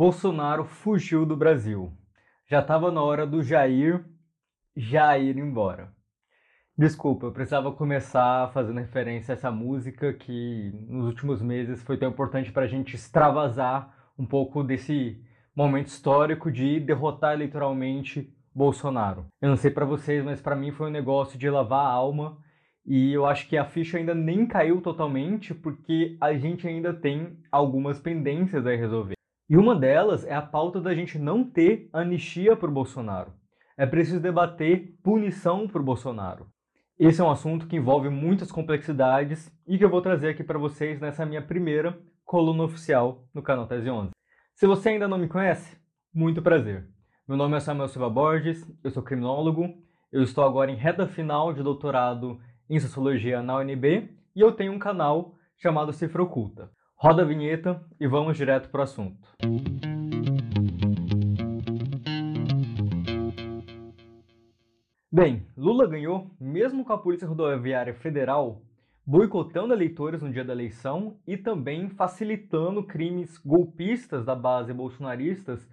Bolsonaro fugiu do Brasil. Já estava na hora do Jair já ir embora. Desculpa, eu precisava começar fazendo referência a essa música que nos últimos meses foi tão importante para a gente extravasar um pouco desse momento histórico de derrotar eleitoralmente Bolsonaro. Eu não sei para vocês, mas para mim foi um negócio de lavar a alma e eu acho que a ficha ainda nem caiu totalmente porque a gente ainda tem algumas pendências a resolver. E uma delas é a pauta da gente não ter anistia para o Bolsonaro. É preciso debater punição para o Bolsonaro. Esse é um assunto que envolve muitas complexidades e que eu vou trazer aqui para vocês nessa minha primeira coluna oficial no canal Tese 11. Se você ainda não me conhece, muito prazer. Meu nome é Samuel Silva Borges, eu sou criminólogo, eu estou agora em reta final de doutorado em Sociologia na UNB e eu tenho um canal chamado Cifra Oculta. Roda a vinheta e vamos direto para o assunto. Bem, Lula ganhou, mesmo com a Polícia Rodoviária Federal boicotando eleitores no dia da eleição e também facilitando crimes golpistas da base bolsonaristas,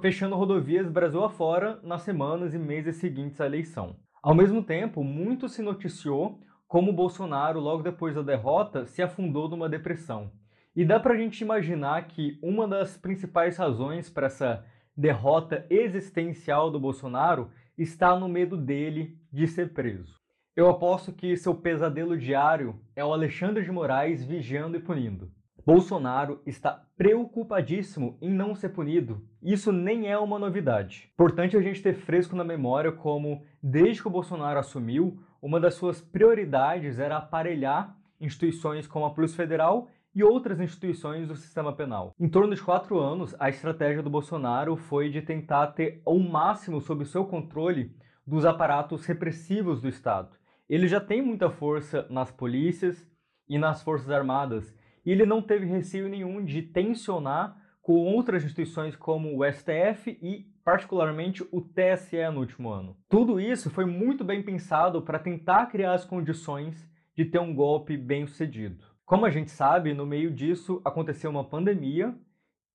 fechando rodovias Brasil afora nas semanas e meses seguintes à eleição. Ao mesmo tempo, muito se noticiou como Bolsonaro, logo depois da derrota, se afundou numa depressão. E dá para a gente imaginar que uma das principais razões para essa derrota existencial do Bolsonaro está no medo dele de ser preso. Eu aposto que seu pesadelo diário é o Alexandre de Moraes vigiando e punindo. Bolsonaro está preocupadíssimo em não ser punido. Isso nem é uma novidade. Importante a gente ter fresco na memória como, desde que o Bolsonaro assumiu, uma das suas prioridades era aparelhar instituições como a Polícia Federal e outras instituições do sistema penal. Em torno de quatro anos, a estratégia do Bolsonaro foi de tentar ter o máximo sob seu controle dos aparatos repressivos do Estado. Ele já tem muita força nas polícias e nas forças armadas, e ele não teve receio nenhum de tensionar com outras instituições como o STF e, particularmente, o TSE no último ano. Tudo isso foi muito bem pensado para tentar criar as condições de ter um golpe bem sucedido. Como a gente sabe, no meio disso aconteceu uma pandemia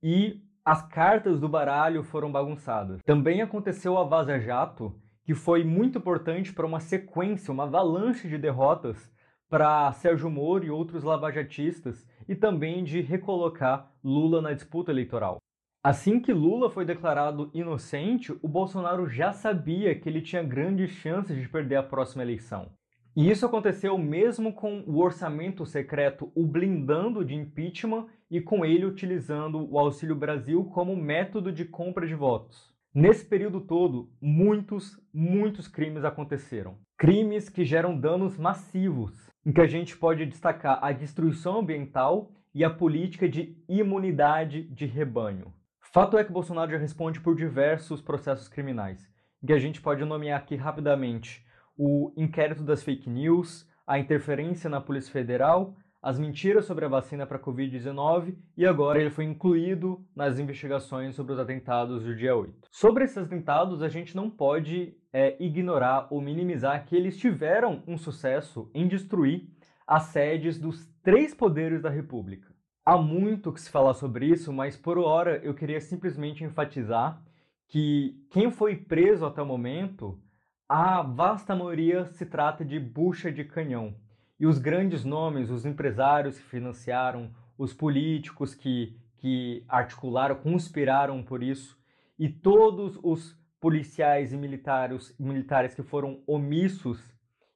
e as cartas do baralho foram bagunçadas. Também aconteceu a Vaza Jato, que foi muito importante para uma sequência, uma avalanche de derrotas para Sérgio Moro e outros lavajatistas e também de recolocar Lula na disputa eleitoral. Assim que Lula foi declarado inocente, o Bolsonaro já sabia que ele tinha grandes chances de perder a próxima eleição. E isso aconteceu mesmo com o orçamento secreto o blindando de impeachment e com ele utilizando o Auxílio Brasil como método de compra de votos. Nesse período todo, muitos, muitos crimes aconteceram. Crimes que geram danos massivos, em que a gente pode destacar a destruição ambiental e a política de imunidade de rebanho. Fato é que Bolsonaro já responde por diversos processos criminais, em que a gente pode nomear aqui rapidamente o inquérito das fake news, a interferência na Polícia Federal, as mentiras sobre a vacina para a Covid-19 e agora ele foi incluído nas investigações sobre os atentados do dia 8. Sobre esses atentados, a gente não pode é, ignorar ou minimizar que eles tiveram um sucesso em destruir as sedes dos três poderes da República. Há muito que se falar sobre isso, mas por hora eu queria simplesmente enfatizar que quem foi preso até o momento, a vasta maioria se trata de bucha de canhão e os grandes nomes, os empresários que financiaram, os políticos que, que articularam, conspiraram por isso, e todos os policiais e militares, militares que foram omissos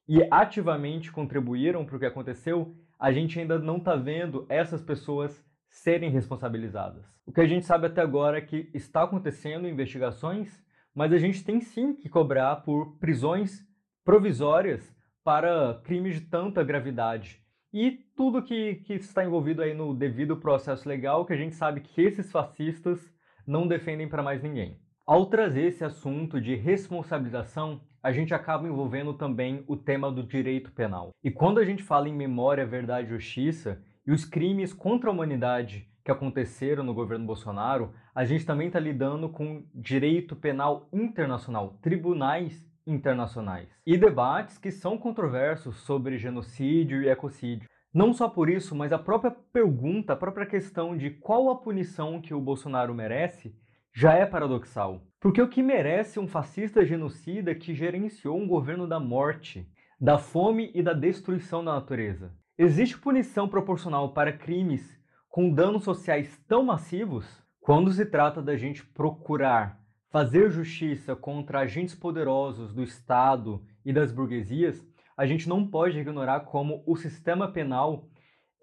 e ativamente contribuíram para o que aconteceu, a gente ainda não está vendo essas pessoas serem responsabilizadas. O que a gente sabe até agora é que está acontecendo investigações, mas a gente tem sim que cobrar por prisões provisórias para crimes de tanta gravidade. E tudo que, que está envolvido aí no devido processo legal, que a gente sabe que esses fascistas não defendem para mais ninguém. Ao trazer esse assunto de responsabilização, a gente acaba envolvendo também o tema do direito penal. E quando a gente fala em memória, verdade e justiça, e os crimes contra a humanidade que aconteceram no governo Bolsonaro, a gente também está lidando com direito penal internacional, tribunais internacionais e debates que são controversos sobre genocídio e ecocídio. Não só por isso, mas a própria pergunta, a própria questão de qual a punição que o Bolsonaro merece já é paradoxal. Porque o que merece um fascista genocida que gerenciou um governo da morte, da fome e da destruição da natureza? Existe punição proporcional para crimes com danos sociais tão massivos? Quando se trata da gente procurar fazer justiça contra agentes poderosos do Estado e das burguesias, a gente não pode ignorar como o sistema penal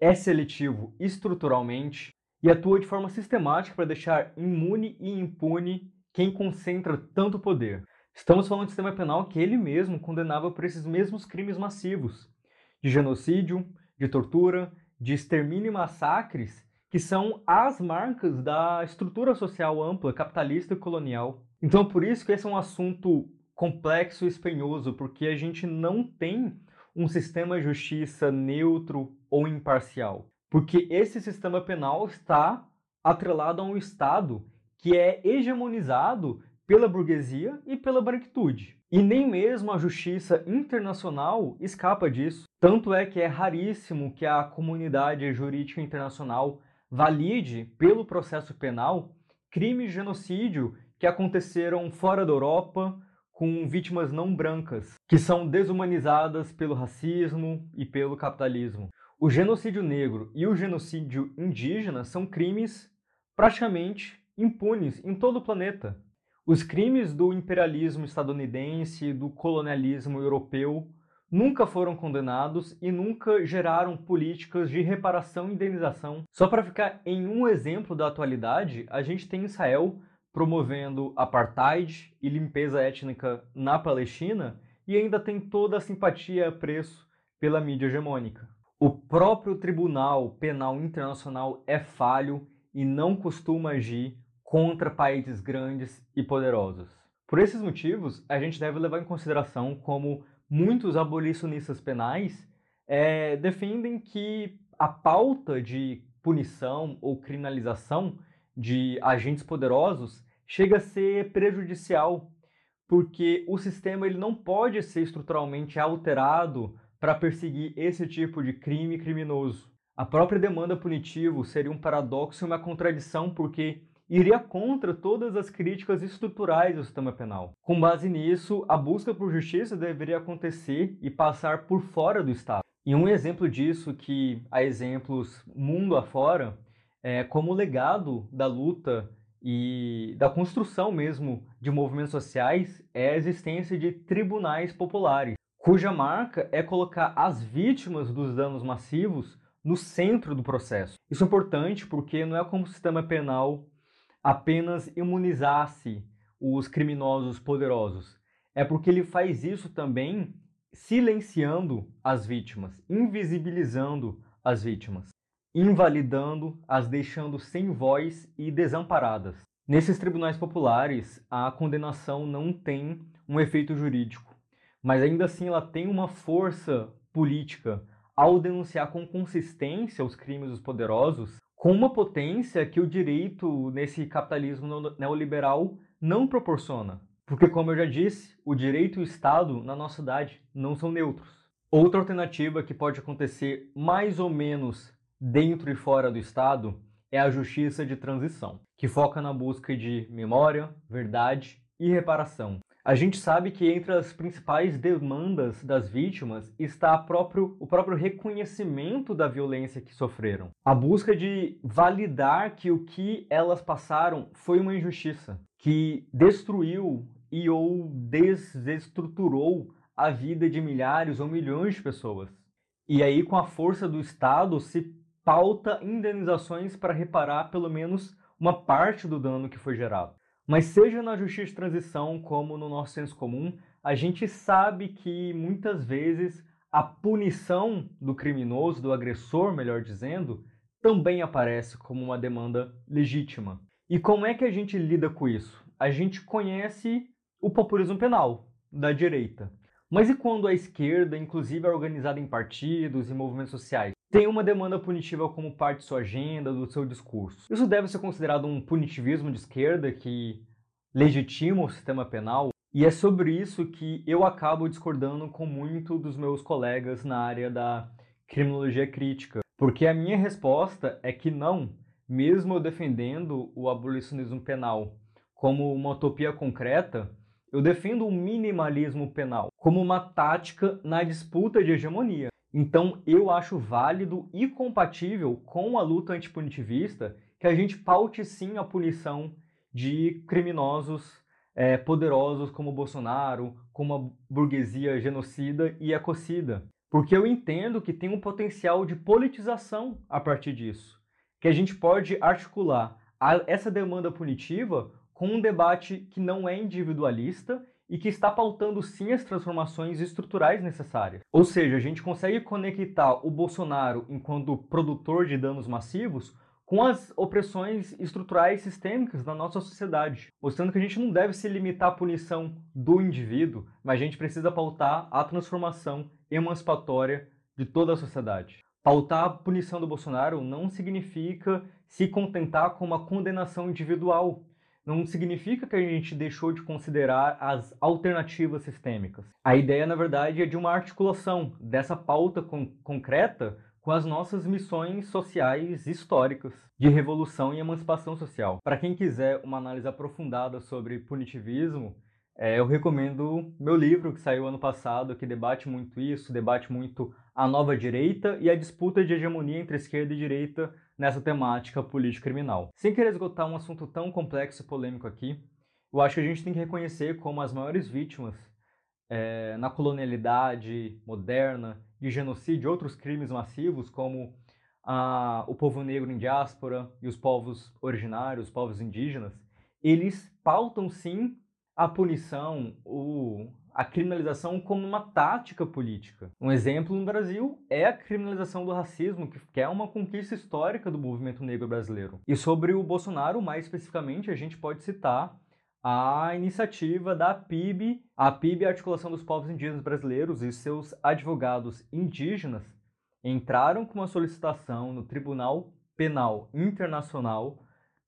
é seletivo estruturalmente e atua de forma sistemática para deixar imune e impune quem concentra tanto poder. Estamos falando de sistema penal que ele mesmo condenava por esses mesmos crimes massivos de genocídio, de tortura, de extermínio e massacres, que são as marcas da estrutura social ampla, capitalista e colonial. Então, por isso que esse é um assunto complexo e espinhoso, porque a gente não tem um sistema de justiça neutro ou imparcial. Porque esse sistema penal está atrelado a um Estado que é hegemonizado pela burguesia e pela branquitude. E nem mesmo a justiça internacional escapa disso. Tanto é que é raríssimo que a comunidade jurídica internacional valide pelo processo penal crimes de genocídio que aconteceram fora da Europa com vítimas não brancas, que são desumanizadas pelo racismo e pelo capitalismo. O genocídio negro e o genocídio indígena são crimes praticamente impunes em todo o planeta. Os crimes do imperialismo estadunidense do colonialismo europeu nunca foram condenados e nunca geraram políticas de reparação e indenização. Só para ficar em um exemplo da atualidade, a gente tem Israel promovendo apartheid e limpeza étnica na Palestina e ainda tem toda a simpatia a preço pela mídia hegemônica. O próprio Tribunal Penal Internacional é falho e não costuma agir contra países grandes e poderosos. Por esses motivos, a gente deve levar em consideração como muitos abolicionistas penais é, defendem que a pauta de punição ou criminalização de agentes poderosos chega a ser prejudicial, porque o sistema ele não pode ser estruturalmente alterado para perseguir esse tipo de crime criminoso. A própria demanda punitiva seria um paradoxo e uma contradição, porque iria contra todas as críticas estruturais do sistema penal. Com base nisso, a busca por justiça deveria acontecer e passar por fora do Estado. E um exemplo disso, que há exemplos mundo afora, é como legado da luta e da construção mesmo de movimentos sociais é a existência de tribunais populares, cuja marca é colocar as vítimas dos danos massivos no centro do processo. Isso é importante porque não é como o sistema penal apenas imunizasse os criminosos poderosos. É porque ele faz isso também silenciando as vítimas, invisibilizando as vítimas invalidando, as deixando sem voz e desamparadas. Nesses tribunais populares, a condenação não tem um efeito jurídico, mas ainda assim ela tem uma força política ao denunciar com consistência os crimes dos poderosos, com uma potência que o direito nesse capitalismo neoliberal não proporciona. Porque, como eu já disse, o direito e o Estado na nossa cidade não são neutros. Outra alternativa que pode acontecer mais ou menos dentro e fora do Estado é a justiça de transição, que foca na busca de memória, verdade e reparação. A gente sabe que entre as principais demandas das vítimas está próprio, o próprio reconhecimento da violência que sofreram. A busca de validar que o que elas passaram foi uma injustiça, que destruiu e ou desestruturou a vida de milhares ou milhões de pessoas. E aí, com a força do Estado, se pauta indenizações para reparar pelo menos uma parte do dano que foi gerado. Mas seja na justiça de transição como no nosso senso comum, a gente sabe que muitas vezes a punição do criminoso, do agressor, melhor dizendo, também aparece como uma demanda legítima. E como é que a gente lida com isso? A gente conhece o populismo penal da direita. Mas e quando a esquerda, inclusive, é organizada em partidos e movimentos sociais, tem uma demanda punitiva como parte de sua agenda, do seu discurso? Isso deve ser considerado um punitivismo de esquerda que legitima o sistema penal? E é sobre isso que eu acabo discordando com muito dos meus colegas na área da criminologia crítica. Porque a minha resposta é que não, mesmo eu defendendo o abolicionismo penal como uma utopia concreta, eu defendo o minimalismo penal como uma tática na disputa de hegemonia. Então, eu acho válido e compatível com a luta antipunitivista que a gente paute sim a punição de criminosos é, poderosos como Bolsonaro, como a burguesia genocida e ecocida. Porque eu entendo que tem um potencial de politização a partir disso. Que a gente pode articular a, essa demanda punitiva com um debate que não é individualista e que está pautando sim as transformações estruturais necessárias. Ou seja, a gente consegue conectar o Bolsonaro enquanto produtor de danos massivos com as opressões estruturais sistêmicas da nossa sociedade, mostrando que a gente não deve se limitar à punição do indivíduo, mas a gente precisa pautar a transformação emancipatória de toda a sociedade. Pautar a punição do Bolsonaro não significa se contentar com uma condenação individual, não significa que a gente deixou de considerar as alternativas sistêmicas. A ideia, na verdade, é de uma articulação dessa pauta con concreta com as nossas missões sociais históricas de revolução e emancipação social. Para quem quiser uma análise aprofundada sobre punitivismo, é, eu recomendo meu livro que saiu ano passado, que debate muito isso, debate muito a nova direita e a disputa de hegemonia entre esquerda e direita nessa temática político-criminal. Sem querer esgotar um assunto tão complexo e polêmico aqui, eu acho que a gente tem que reconhecer como as maiores vítimas é, na colonialidade moderna, de genocídio e outros crimes massivos, como a, o povo negro em diáspora e os povos originários, os povos indígenas, eles pautam sim a punição, o, a criminalização como uma tática política. Um exemplo no Brasil é a criminalização do racismo, que é uma conquista histórica do movimento negro brasileiro. E sobre o Bolsonaro, mais especificamente, a gente pode citar a iniciativa da PIB, a PIB, Articulação dos Povos Indígenas Brasileiros e seus advogados indígenas entraram com uma solicitação no Tribunal Penal Internacional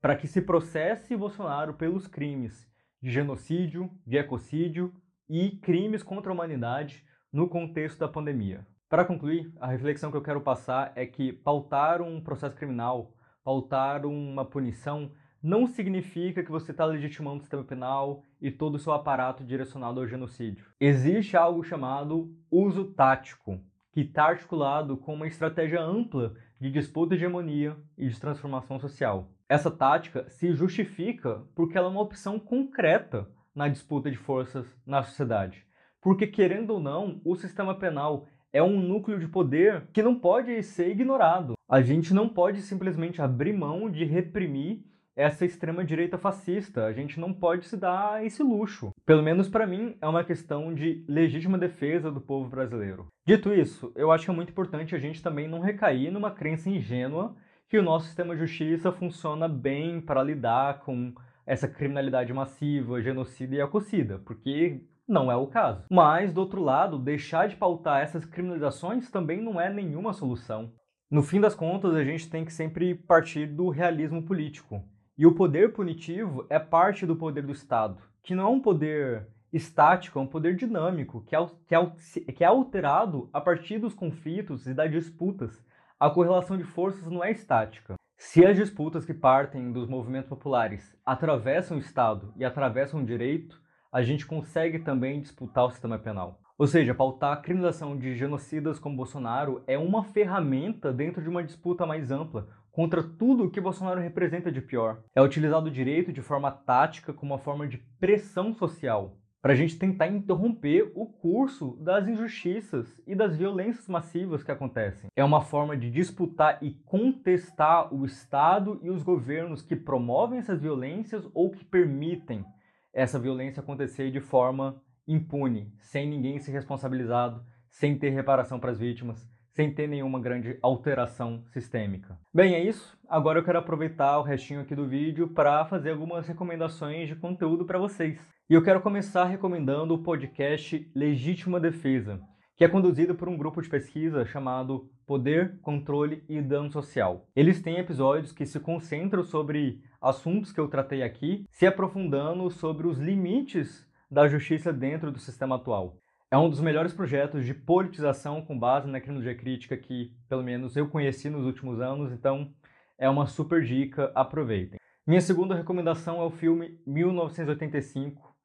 para que se processe Bolsonaro pelos crimes de genocídio, de ecocídio e crimes contra a humanidade no contexto da pandemia. Para concluir, a reflexão que eu quero passar é que pautar um processo criminal, pautar uma punição, não significa que você está legitimando o sistema penal e todo o seu aparato direcionado ao genocídio. Existe algo chamado uso tático, que está articulado com uma estratégia ampla de disputa de hegemonia e de transformação social. Essa tática se justifica porque ela é uma opção concreta na disputa de forças na sociedade. Porque, querendo ou não, o sistema penal é um núcleo de poder que não pode ser ignorado. A gente não pode simplesmente abrir mão de reprimir essa extrema-direita fascista. A gente não pode se dar esse luxo. Pelo menos para mim, é uma questão de legítima defesa do povo brasileiro. Dito isso, eu acho que é muito importante a gente também não recair numa crença ingênua que o nosso sistema de justiça funciona bem para lidar com essa criminalidade massiva, genocida e ecocida, porque não é o caso. Mas, do outro lado, deixar de pautar essas criminalizações também não é nenhuma solução. No fim das contas, a gente tem que sempre partir do realismo político. E o poder punitivo é parte do poder do Estado, que não é um poder estático, é um poder dinâmico, que é, que é, que é alterado a partir dos conflitos e das disputas. A correlação de forças não é estática. Se as disputas que partem dos movimentos populares atravessam o Estado e atravessam o direito, a gente consegue também disputar o sistema penal. Ou seja, pautar a criminalização de genocidas como Bolsonaro é uma ferramenta dentro de uma disputa mais ampla contra tudo o que Bolsonaro representa de pior. É utilizado o direito de forma tática como uma forma de pressão social, para a gente tentar interromper o curso das injustiças e das violências massivas que acontecem. É uma forma de disputar e contestar o Estado e os governos que promovem essas violências ou que permitem essa violência acontecer de forma impune, sem ninguém ser responsabilizado, sem ter reparação para as vítimas, sem ter nenhuma grande alteração sistêmica. Bem, é isso. Agora eu quero aproveitar o restinho aqui do vídeo para fazer algumas recomendações de conteúdo para vocês. E eu quero começar recomendando o podcast Legítima Defesa, que é conduzido por um grupo de pesquisa chamado Poder, Controle e Dano Social. Eles têm episódios que se concentram sobre assuntos que eu tratei aqui, se aprofundando sobre os limites da justiça dentro do sistema atual. É um dos melhores projetos de politização com base na criminologia crítica que, pelo menos, eu conheci nos últimos anos, então é uma super dica, aproveitem. Minha segunda recomendação é o filme 1985,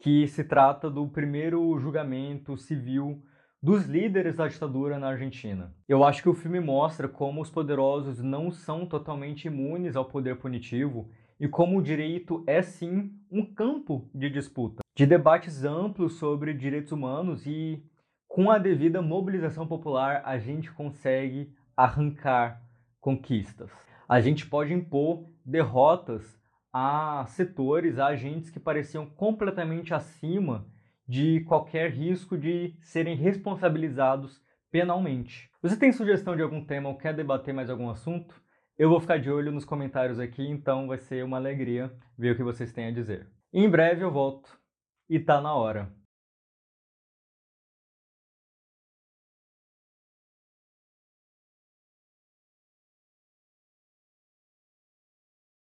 que se trata do primeiro julgamento civil dos líderes da ditadura na Argentina. Eu acho que o filme mostra como os poderosos não são totalmente imunes ao poder punitivo e como o direito é sim um campo de disputa, de debates amplos sobre direitos humanos e com a devida mobilização popular a gente consegue arrancar conquistas. A gente pode impor derrotas a setores, a agentes que pareciam completamente acima de qualquer risco de serem responsabilizados penalmente. Você tem sugestão de algum tema ou quer debater mais algum assunto? Eu vou ficar de olho nos comentários aqui, então vai ser uma alegria ver o que vocês têm a dizer. em breve eu volto e tá na hora.